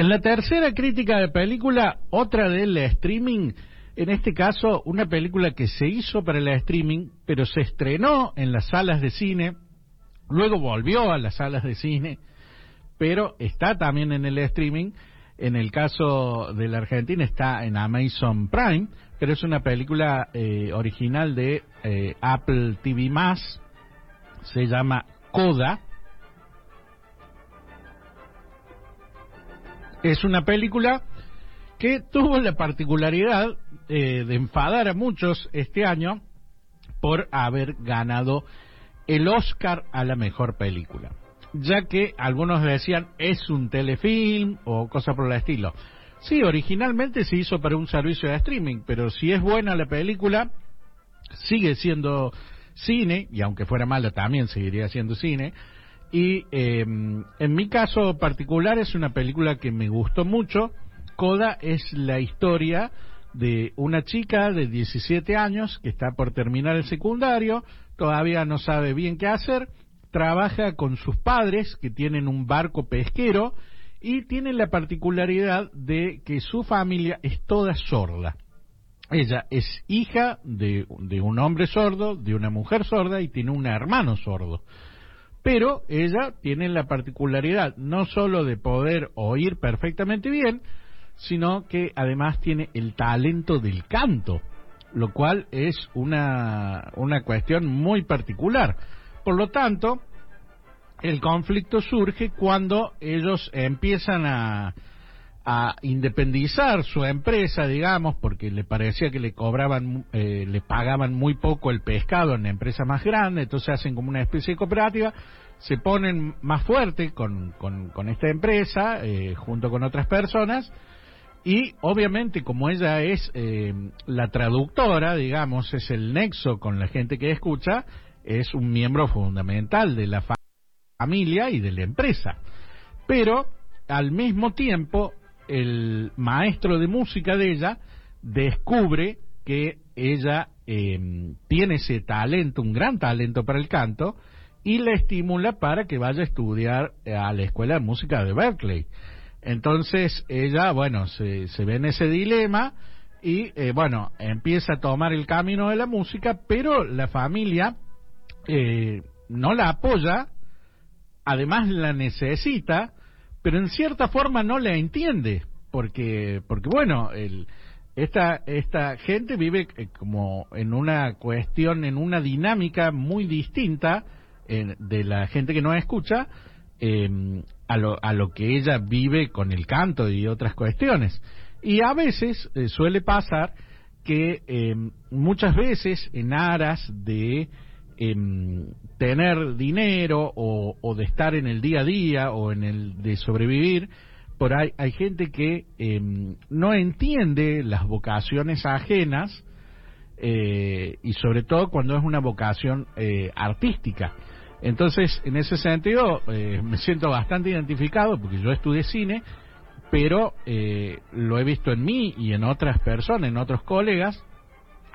En la tercera crítica de película, otra del streaming, en este caso una película que se hizo para el streaming, pero se estrenó en las salas de cine, luego volvió a las salas de cine, pero está también en el streaming. En el caso de la Argentina está en Amazon Prime, pero es una película eh, original de eh, Apple TV+, se llama Coda, Es una película que tuvo la particularidad eh, de enfadar a muchos este año por haber ganado el Oscar a la mejor película, ya que algunos decían es un telefilm o cosa por el estilo. Sí, originalmente se hizo para un servicio de streaming, pero si es buena la película, sigue siendo cine, y aunque fuera mala también seguiría siendo cine, y em, en mi caso particular es una película que me gustó mucho. Coda es la historia de una chica de 17 años que está por terminar el secundario, todavía no sabe bien qué hacer, trabaja con sus padres que tienen un barco pesquero y tiene la particularidad de que su familia es toda sorda. Ella es hija de, de un hombre sordo, de una mujer sorda y tiene un hermano sordo. Pero ella tiene la particularidad no solo de poder oír perfectamente bien, sino que además tiene el talento del canto, lo cual es una, una cuestión muy particular. Por lo tanto, el conflicto surge cuando ellos empiezan a, a independizar su empresa, digamos, porque le parecía que le cobraban, eh, le pagaban muy poco el pescado en la empresa más grande, entonces hacen como una especie de cooperativa, se ponen más fuerte con, con, esta empresa, eh, junto con otras personas, y obviamente como ella es eh, la traductora, digamos, es el nexo con la gente que escucha, es un miembro fundamental de la familia y de la empresa. Pero al mismo tiempo el maestro de música de ella descubre que ella em, tiene ese talento, un gran talento para el canto, y le estimula para que vaya a estudiar a la Escuela de Música de Berkeley. Entonces ella, bueno, se, se ve en ese dilema y, eh, bueno, empieza a tomar el camino de la música, pero la familia eh, no la apoya, además la necesita, pero en cierta forma no la entiende, porque, porque bueno, el, esta, esta gente vive eh, como en una cuestión, en una dinámica muy distinta de la gente que no escucha em, a, lo, a lo que ella vive con el canto y otras cuestiones. Y a veces eh, suele pasar que em, muchas veces en aras de Em, tener dinero o, de estar en el día a día o en el de sobrevivir, por ahí hay gente que em, no entiende las vocaciones ajenas eh, y sobre todo cuando es una vocación eh, artística. Entonces, en ese sentido, eh, me siento bastante identificado porque yo estudié cine, pero lo he visto en mí y en otras personas, en otros colegas,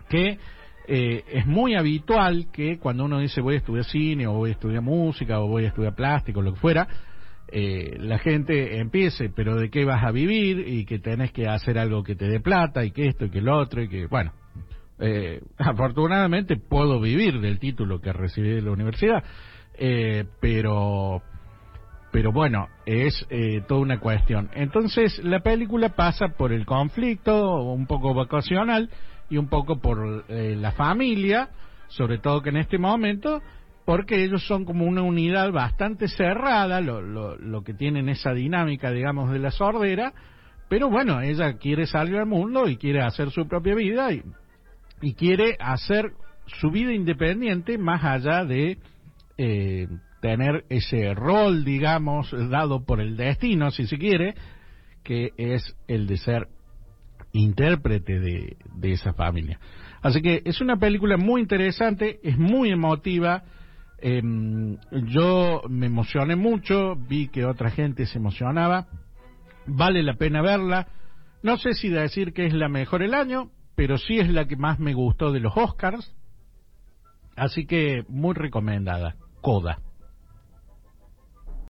que eh, es muy habitual que cuando uno dice voy a estudiar cine o voy a estudiar música o voy a estudiar plástico, lo que fuera, eh, la gente empiece, pero de qué vas a vivir y que tenés que hacer algo que te dé plata y que esto y que lo otro y que, bueno, eh, afortunadamente puedo vivir del título que recibí de la universidad, pero pero bueno, es toda una cuestión. Entonces, la película pasa por el conflicto, un poco vacacional, y un poco por eh, la familia, sobre todo que en este momento, porque ellos son como una unidad bastante cerrada, lo, lo, lo que tienen esa dinámica, digamos, de la sordera, pero bueno, ella quiere salir al mundo y quiere hacer su propia vida y, y quiere hacer su vida independiente más allá de eh, tener ese rol, digamos, dado por el destino, si se quiere, que es el de ser intérprete de, de esa familia. Así que es una película muy interesante, es muy emotiva. Em, yo me emocioné mucho, vi que otra gente se emocionaba. Vale la pena verla. No sé si decir que es la mejor el año, pero sí es la que más me gustó de los Oscars. Así que muy recomendada. Coda.